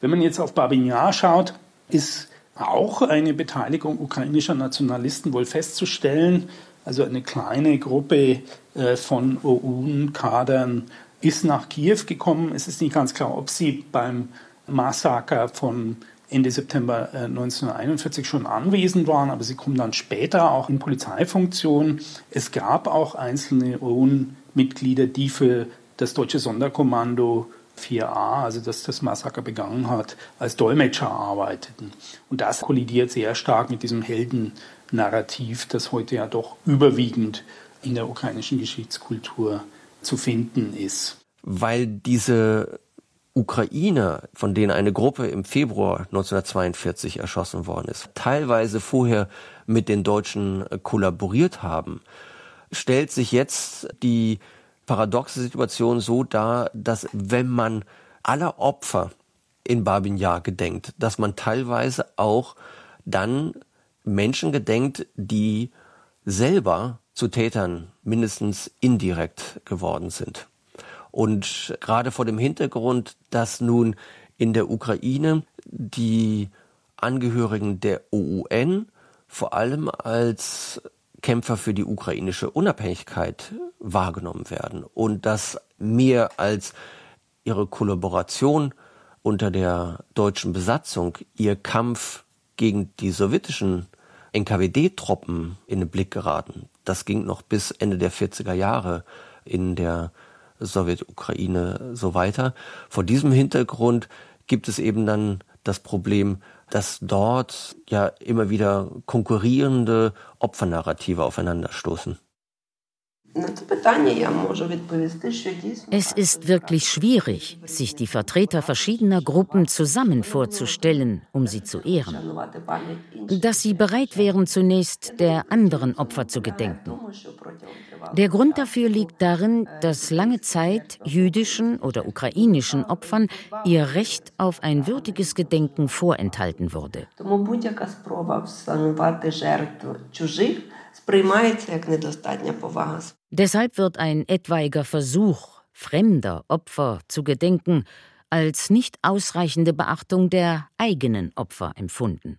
Wenn man jetzt auf Babin Yar schaut, ist auch eine Beteiligung ukrainischer Nationalisten wohl festzustellen. Also eine kleine Gruppe äh, von OUN-Kadern ist nach Kiew gekommen. Es ist nicht ganz klar, ob sie beim Massaker von Ende September 1941 äh, schon anwesend waren, aber sie kommen dann später auch in Polizeifunktion. Es gab auch einzelne OUN-Mitglieder, die für das deutsche Sonderkommando 4a, also dass das Massaker begangen hat, als Dolmetscher arbeiteten. Und das kollidiert sehr stark mit diesem Heldennarrativ, das heute ja doch überwiegend in der ukrainischen Geschichtskultur zu finden ist. Weil diese Ukrainer, von denen eine Gruppe im Februar 1942 erschossen worden ist, teilweise vorher mit den Deutschen kollaboriert haben, stellt sich jetzt die paradoxe Situation so dar, dass wenn man aller Opfer in Babin Yar gedenkt, dass man teilweise auch dann Menschen gedenkt, die selber zu Tätern mindestens indirekt geworden sind. Und gerade vor dem Hintergrund, dass nun in der Ukraine die Angehörigen der OUN vor allem als Kämpfer für die ukrainische Unabhängigkeit wahrgenommen werden und dass mehr als ihre Kollaboration unter der deutschen Besatzung ihr Kampf gegen die sowjetischen NKWD-Truppen in den Blick geraten. Das ging noch bis Ende der 40er Jahre in der Sowjetukraine so weiter. Vor diesem Hintergrund gibt es eben dann das Problem, dass dort ja immer wieder konkurrierende Opfernarrative aufeinanderstoßen. Es ist wirklich schwierig, sich die Vertreter verschiedener Gruppen zusammen vorzustellen, um sie zu ehren. Dass sie bereit wären, zunächst der anderen Opfer zu gedenken. Der Grund dafür liegt darin, dass lange Zeit jüdischen oder ukrainischen Opfern ihr Recht auf ein würdiges Gedenken vorenthalten wurde. Deshalb wird ein etwaiger Versuch, fremder Opfer zu gedenken, als nicht ausreichende Beachtung der eigenen Opfer empfunden.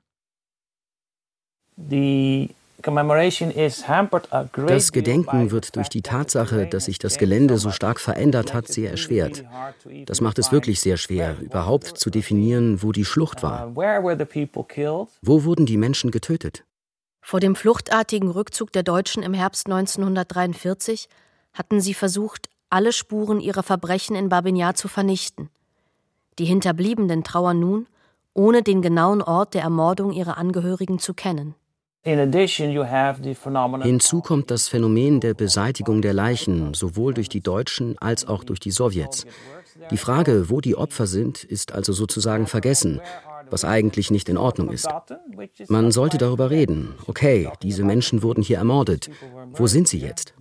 Das Gedenken wird durch die Tatsache, dass sich das Gelände so stark verändert hat, sehr erschwert. Das macht es wirklich sehr schwer, überhaupt zu definieren, wo die Schlucht war. Uh, wo wurden die Menschen getötet? Vor dem fluchtartigen Rückzug der Deutschen im Herbst 1943 hatten sie versucht, alle Spuren ihrer Verbrechen in Babinjar zu vernichten. Die Hinterbliebenen trauern nun, ohne den genauen Ort der Ermordung ihrer Angehörigen zu kennen. Hinzu kommt das Phänomen der Beseitigung der Leichen, sowohl durch die Deutschen als auch durch die Sowjets. Die Frage, wo die Opfer sind, ist also sozusagen vergessen. Was eigentlich nicht in Ordnung ist. Man sollte darüber reden. Okay, diese Menschen wurden hier ermordet. Wo sind sie jetzt?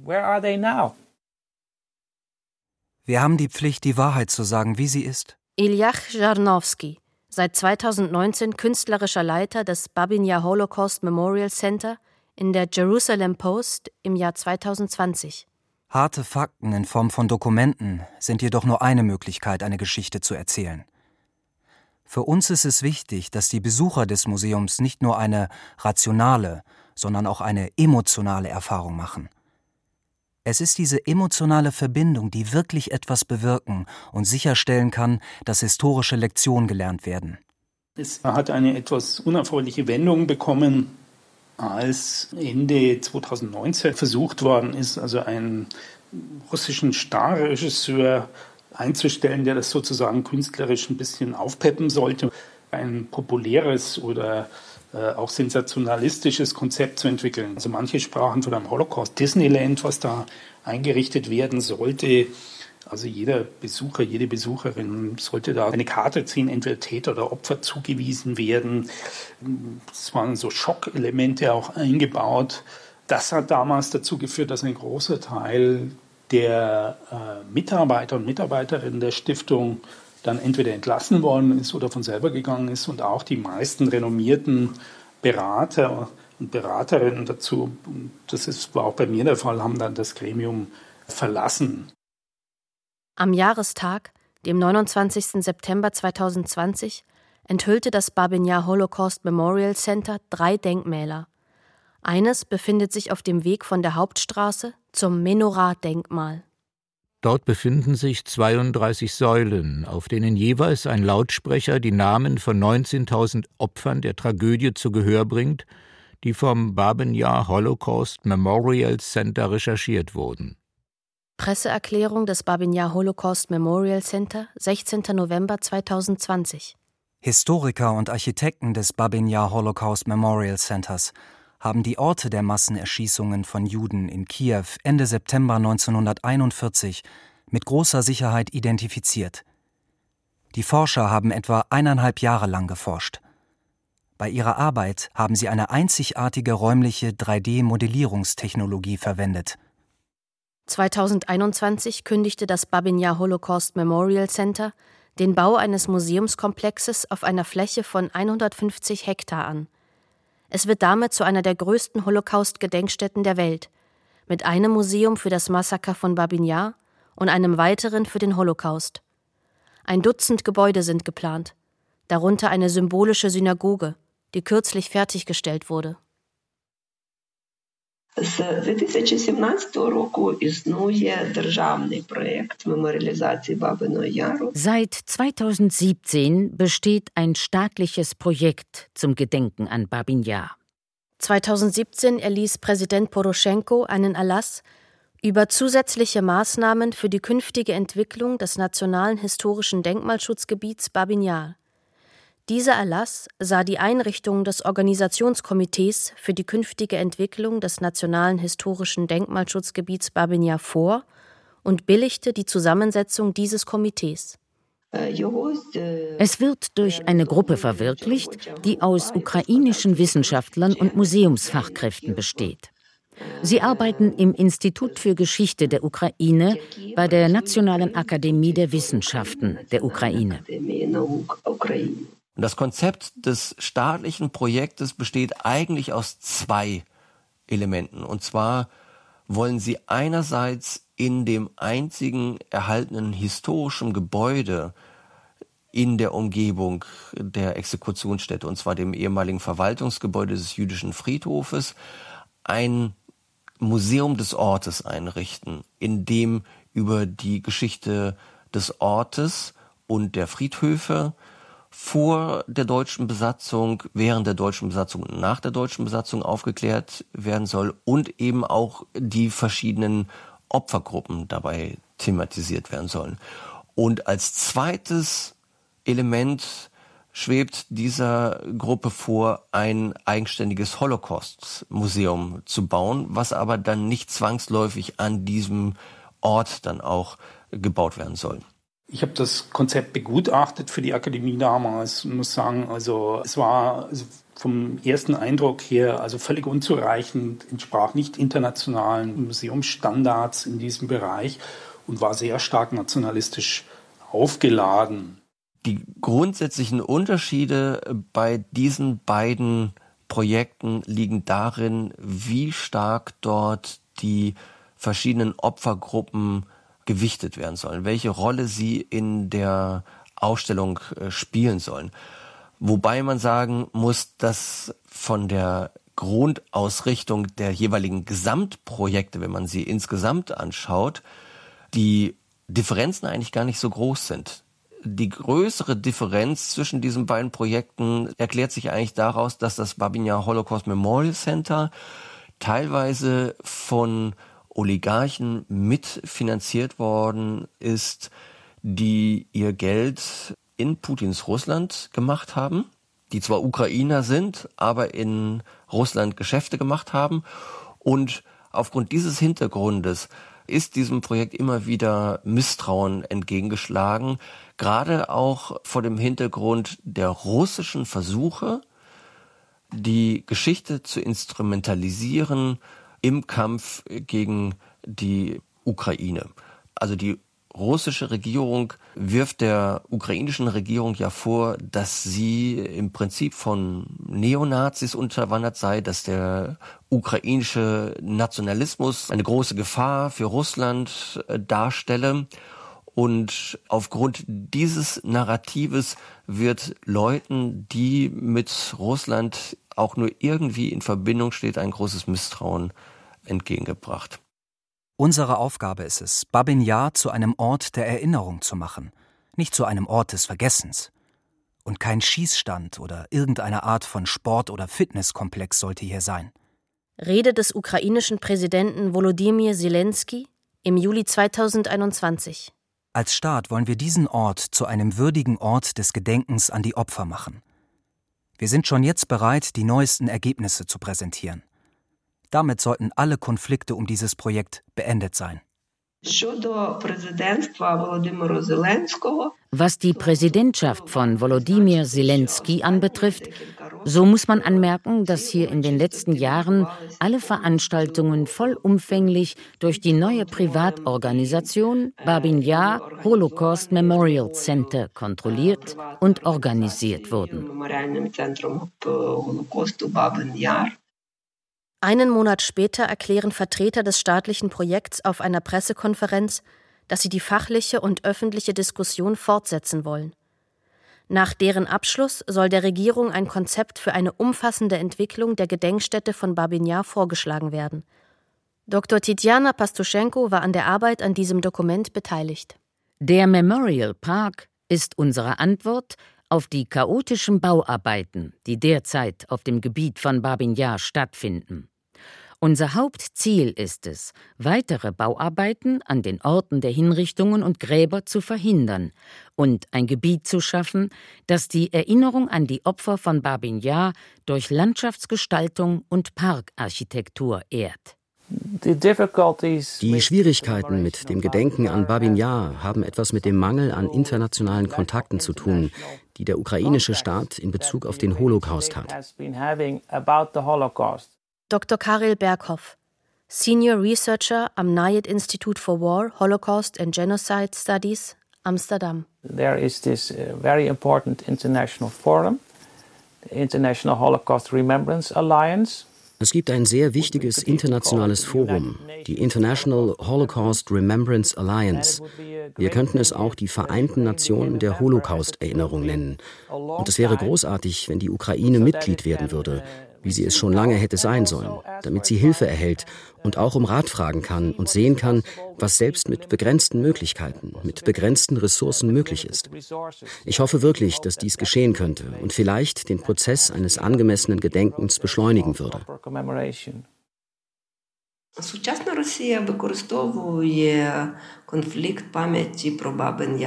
Wir haben die Pflicht, die Wahrheit zu sagen, wie sie ist. Ilyach Jarnowski, seit 2019 künstlerischer Leiter des Babinja Holocaust Memorial Center in der Jerusalem Post im Jahr 2020. Harte Fakten in Form von Dokumenten sind jedoch nur eine Möglichkeit, eine Geschichte zu erzählen. Für uns ist es wichtig, dass die Besucher des Museums nicht nur eine rationale, sondern auch eine emotionale Erfahrung machen. Es ist diese emotionale Verbindung, die wirklich etwas bewirken und sicherstellen kann, dass historische Lektionen gelernt werden. Es hat eine etwas unerfreuliche Wendung bekommen, als Ende 2019 versucht worden ist, also einen russischen Starregisseur einzustellen, der das sozusagen künstlerisch ein bisschen aufpeppen sollte, ein populäres oder äh, auch sensationalistisches Konzept zu entwickeln. Also manche sprachen von einem Holocaust Disneyland, was da eingerichtet werden sollte. Also jeder Besucher, jede Besucherin sollte da eine Karte ziehen, entweder Täter oder Opfer zugewiesen werden. Es waren so Schockelemente auch eingebaut. Das hat damals dazu geführt, dass ein großer Teil der äh, Mitarbeiter und Mitarbeiterinnen der Stiftung dann entweder entlassen worden ist oder von selber gegangen ist und auch die meisten renommierten Berater und Beraterinnen dazu, das ist, war auch bei mir der Fall, haben dann das Gremium verlassen. Am Jahrestag, dem 29. September 2020, enthüllte das Babinjar Holocaust Memorial Center drei Denkmäler. Eines befindet sich auf dem Weg von der Hauptstraße zum Menorah-Denkmal. Dort befinden sich 32 Säulen, auf denen jeweils ein Lautsprecher die Namen von 19.000 Opfern der Tragödie zu Gehör bringt, die vom Babenjar Holocaust Memorial Center recherchiert wurden. Presseerklärung des Babinjar Holocaust Memorial Center, 16. November 2020. Historiker und Architekten des Babinjar Holocaust Memorial Centers haben die Orte der Massenerschießungen von Juden in Kiew Ende September 1941 mit großer Sicherheit identifiziert. Die Forscher haben etwa eineinhalb Jahre lang geforscht. Bei ihrer Arbeit haben sie eine einzigartige räumliche 3D-Modellierungstechnologie verwendet. 2021 kündigte das Babinjar Holocaust Memorial Center den Bau eines Museumskomplexes auf einer Fläche von 150 Hektar an. Es wird damit zu einer der größten Holocaust-Gedenkstätten der Welt, mit einem Museum für das Massaker von Babinjar und einem weiteren für den Holocaust. Ein Dutzend Gebäude sind geplant, darunter eine symbolische Synagoge, die kürzlich fertiggestellt wurde. Seit 2017 besteht ein staatliches Projekt zum Gedenken an Babin Yar. 2017 erließ Präsident Poroschenko einen Erlass über zusätzliche Maßnahmen für die künftige Entwicklung des nationalen historischen Denkmalschutzgebiets Babin Yar. Dieser Erlass sah die Einrichtung des Organisationskomitees für die künftige Entwicklung des nationalen historischen Denkmalschutzgebiets Babinja vor und billigte die Zusammensetzung dieses Komitees. Es wird durch eine Gruppe verwirklicht, die aus ukrainischen Wissenschaftlern und Museumsfachkräften besteht. Sie arbeiten im Institut für Geschichte der Ukraine bei der Nationalen Akademie der Wissenschaften der Ukraine. Und das Konzept des staatlichen Projektes besteht eigentlich aus zwei Elementen. Und zwar wollen sie einerseits in dem einzigen erhaltenen historischen Gebäude in der Umgebung der Exekutionsstätte, und zwar dem ehemaligen Verwaltungsgebäude des jüdischen Friedhofes, ein Museum des Ortes einrichten, in dem über die Geschichte des Ortes und der Friedhöfe vor der deutschen Besatzung, während der deutschen Besatzung und nach der deutschen Besatzung aufgeklärt werden soll und eben auch die verschiedenen Opfergruppen dabei thematisiert werden sollen. Und als zweites Element schwebt dieser Gruppe vor, ein eigenständiges Holocaust-Museum zu bauen, was aber dann nicht zwangsläufig an diesem Ort dann auch gebaut werden soll. Ich habe das Konzept begutachtet für die Akademie damals und muss sagen, also es war also vom ersten Eindruck her also völlig unzureichend, entsprach nicht internationalen Museumsstandards in diesem Bereich und war sehr stark nationalistisch aufgeladen. Die grundsätzlichen Unterschiede bei diesen beiden Projekten liegen darin, wie stark dort die verschiedenen Opfergruppen gewichtet werden sollen, welche Rolle sie in der Ausstellung äh, spielen sollen. Wobei man sagen muss, dass von der Grundausrichtung der jeweiligen Gesamtprojekte, wenn man sie insgesamt anschaut, die Differenzen eigentlich gar nicht so groß sind. Die größere Differenz zwischen diesen beiden Projekten erklärt sich eigentlich daraus, dass das Babinja Holocaust Memorial Center teilweise von Oligarchen mitfinanziert worden ist, die ihr Geld in Putins Russland gemacht haben, die zwar Ukrainer sind, aber in Russland Geschäfte gemacht haben. Und aufgrund dieses Hintergrundes ist diesem Projekt immer wieder Misstrauen entgegengeschlagen, gerade auch vor dem Hintergrund der russischen Versuche, die Geschichte zu instrumentalisieren im Kampf gegen die Ukraine. Also die russische Regierung wirft der ukrainischen Regierung ja vor, dass sie im Prinzip von Neonazis unterwandert sei, dass der ukrainische Nationalismus eine große Gefahr für Russland äh, darstelle. Und aufgrund dieses Narratives wird Leuten, die mit Russland auch nur irgendwie in Verbindung steht, ein großes Misstrauen entgegengebracht. Unsere Aufgabe ist es, Babin Yar zu einem Ort der Erinnerung zu machen, nicht zu einem Ort des Vergessens. Und kein Schießstand oder irgendeine Art von Sport- oder Fitnesskomplex sollte hier sein. Rede des ukrainischen Präsidenten Volodymyr Zelensky im Juli 2021. Als Staat wollen wir diesen Ort zu einem würdigen Ort des Gedenkens an die Opfer machen. Wir sind schon jetzt bereit, die neuesten Ergebnisse zu präsentieren. Damit sollten alle Konflikte um dieses Projekt beendet sein. Was die Präsidentschaft von Volodymyr Zelensky anbetrifft, so muss man anmerken, dass hier in den letzten Jahren alle Veranstaltungen vollumfänglich durch die neue Privatorganisation Babin Yar Holocaust Memorial Center kontrolliert und organisiert wurden. Einen Monat später erklären Vertreter des staatlichen Projekts auf einer Pressekonferenz, dass sie die fachliche und öffentliche Diskussion fortsetzen wollen. Nach deren Abschluss soll der Regierung ein Konzept für eine umfassende Entwicklung der Gedenkstätte von Babinjar vorgeschlagen werden. Dr. Titjana Pastuschenko war an der Arbeit an diesem Dokument beteiligt. Der Memorial Park ist unsere Antwort auf die chaotischen Bauarbeiten, die derzeit auf dem Gebiet von Babinjar stattfinden. Unser Hauptziel ist es, weitere Bauarbeiten an den Orten der Hinrichtungen und Gräber zu verhindern und ein Gebiet zu schaffen, das die Erinnerung an die Opfer von Babin Yar durch Landschaftsgestaltung und Parkarchitektur ehrt. Die Schwierigkeiten mit dem Gedenken an Babin Yar haben etwas mit dem Mangel an internationalen Kontakten zu tun, die der ukrainische Staat in Bezug auf den Holocaust hat. Dr. Karel Berghoff, Senior Researcher am Nayed Institute for War, Holocaust and Genocide Studies, Amsterdam. There is this uh, very important international forum, the International Holocaust Remembrance Alliance, es gibt ein sehr wichtiges internationales Forum, die International Holocaust Remembrance Alliance. Wir könnten es auch die Vereinten Nationen der Holocaust-Erinnerung nennen. Und es wäre großartig, wenn die Ukraine Mitglied werden würde, wie sie es schon lange hätte sein sollen, damit sie Hilfe erhält und auch um Rat fragen kann und sehen kann, was selbst mit begrenzten Möglichkeiten, mit begrenzten Ressourcen möglich ist. Ich hoffe wirklich, dass dies geschehen könnte und vielleicht den Prozess eines angemessenen Gedenkens beschleunigen würde.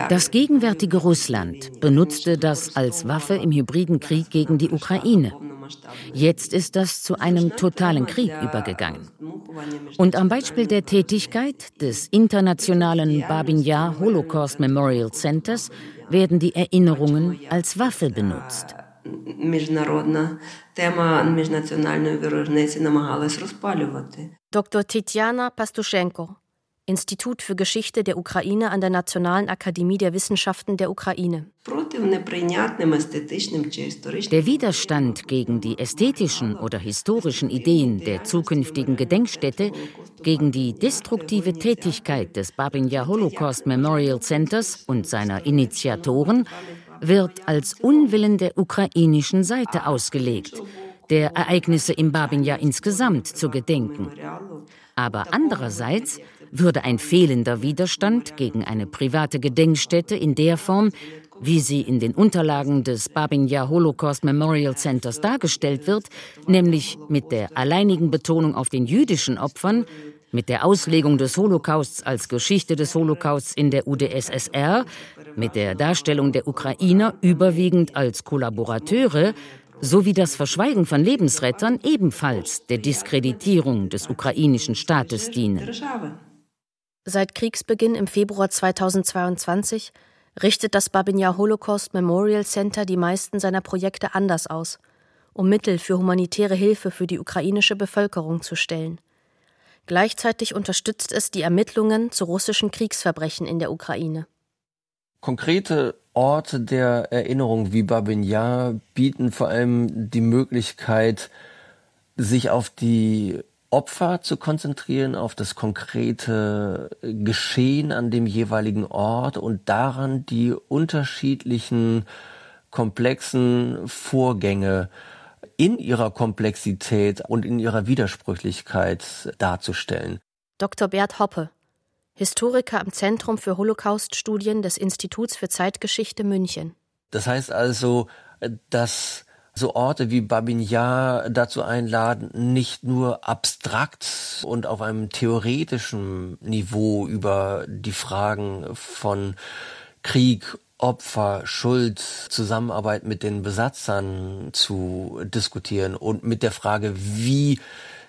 Das gegenwärtige Russland benutzte das als Waffe im hybriden Krieg gegen die Ukraine. Jetzt ist das zu einem totalen Krieg übergegangen. Und am Beispiel der Tätigkeit des internationalen Babin Yar Holocaust Memorial Centers werden die Erinnerungen als Waffe benutzt. Dr. Tetjana Pastuschenko, Institut für Geschichte der Ukraine an der Nationalen Akademie der Wissenschaften der Ukraine. Der Widerstand gegen die ästhetischen oder historischen Ideen der zukünftigen Gedenkstätte, gegen die destruktive Tätigkeit des Babinja Holocaust Memorial Centers und seiner Initiatoren wird als Unwillen der ukrainischen Seite ausgelegt, der Ereignisse im Babinja insgesamt zu gedenken. Aber andererseits würde ein fehlender Widerstand gegen eine private Gedenkstätte in der Form, wie sie in den Unterlagen des Babinja Holocaust Memorial Centers dargestellt wird, nämlich mit der alleinigen Betonung auf den jüdischen Opfern, mit der Auslegung des Holocausts als Geschichte des Holocausts in der UdSSR, mit der Darstellung der Ukrainer überwiegend als Kollaborateure, sowie das Verschweigen von Lebensrettern ebenfalls der Diskreditierung des ukrainischen Staates dienen. Seit Kriegsbeginn im Februar 2022 richtet das Babinja Holocaust Memorial Center die meisten seiner Projekte anders aus, um Mittel für humanitäre Hilfe für die ukrainische Bevölkerung zu stellen. Gleichzeitig unterstützt es die Ermittlungen zu russischen Kriegsverbrechen in der Ukraine. Konkrete Orte der Erinnerung wie Babin Yar bieten vor allem die Möglichkeit, sich auf die Opfer zu konzentrieren, auf das konkrete Geschehen an dem jeweiligen Ort und daran die unterschiedlichen komplexen Vorgänge in ihrer Komplexität und in ihrer Widersprüchlichkeit darzustellen. Dr. Bert Hoppe, Historiker am Zentrum für Holocaust-Studien des Instituts für Zeitgeschichte München. Das heißt also, dass so Orte wie Babin Yar dazu einladen, nicht nur abstrakt und auf einem theoretischen Niveau über die Fragen von Krieg, Opfer, Schuld, Zusammenarbeit mit den Besatzern zu diskutieren und mit der Frage, wie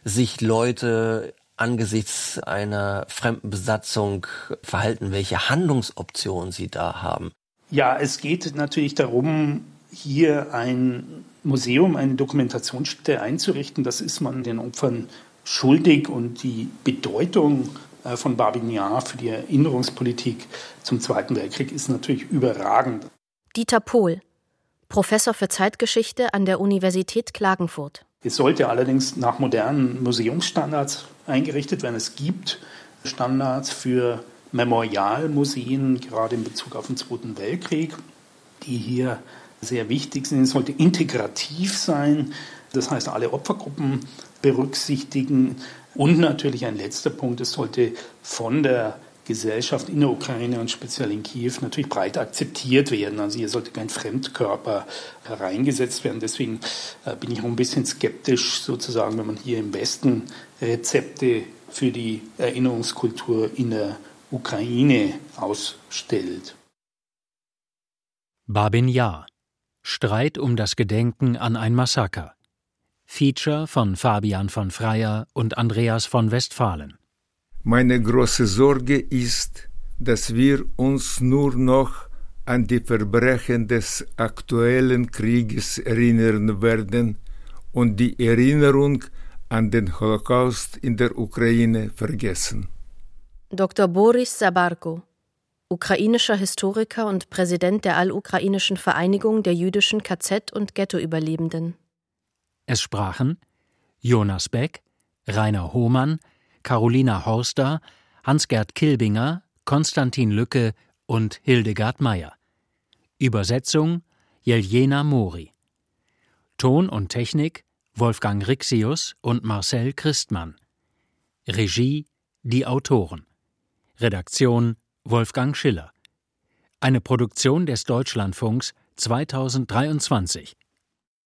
sich Leute angesichts einer fremden Besatzung verhalten, welche Handlungsoptionen sie da haben. Ja, es geht natürlich darum, hier ein Museum eine Dokumentationsstätte einzurichten, das ist man den Opfern schuldig und die Bedeutung von Babignan für die Erinnerungspolitik zum Zweiten Weltkrieg ist natürlich überragend. Dieter Pohl, Professor für Zeitgeschichte an der Universität Klagenfurt. Es sollte allerdings nach modernen Museumsstandards eingerichtet werden. Es gibt Standards für Memorialmuseen, gerade in Bezug auf den Zweiten Weltkrieg, die hier sehr wichtig sind. Es sollte integrativ sein, das heißt alle Opfergruppen berücksichtigen. Und natürlich ein letzter Punkt, es sollte von der Gesellschaft in der Ukraine und speziell in Kiew natürlich breit akzeptiert werden. Also hier sollte kein Fremdkörper hereingesetzt werden. Deswegen äh, bin ich auch ein bisschen skeptisch sozusagen, wenn man hier im Westen Rezepte für die Erinnerungskultur in der Ukraine ausstellt. Babin Yar Streit um das Gedenken an ein Massaker. Feature von Fabian von Freyer und Andreas von Westphalen. Meine große Sorge ist, dass wir uns nur noch an die Verbrechen des aktuellen Krieges erinnern werden und die Erinnerung an den Holocaust in der Ukraine vergessen. Dr. Boris Sabarko ukrainischer Historiker und Präsident der Allukrainischen Vereinigung der jüdischen KZ- und Ghettoüberlebenden. Es sprachen Jonas Beck, Rainer Hohmann, Carolina Horster, Hans-Gerd Kilbinger, Konstantin Lücke und Hildegard Meyer. Übersetzung Jeljena Mori. Ton und Technik Wolfgang Rixius und Marcel Christmann. Regie die Autoren. Redaktion Wolfgang Schiller. Eine Produktion des Deutschlandfunks 2023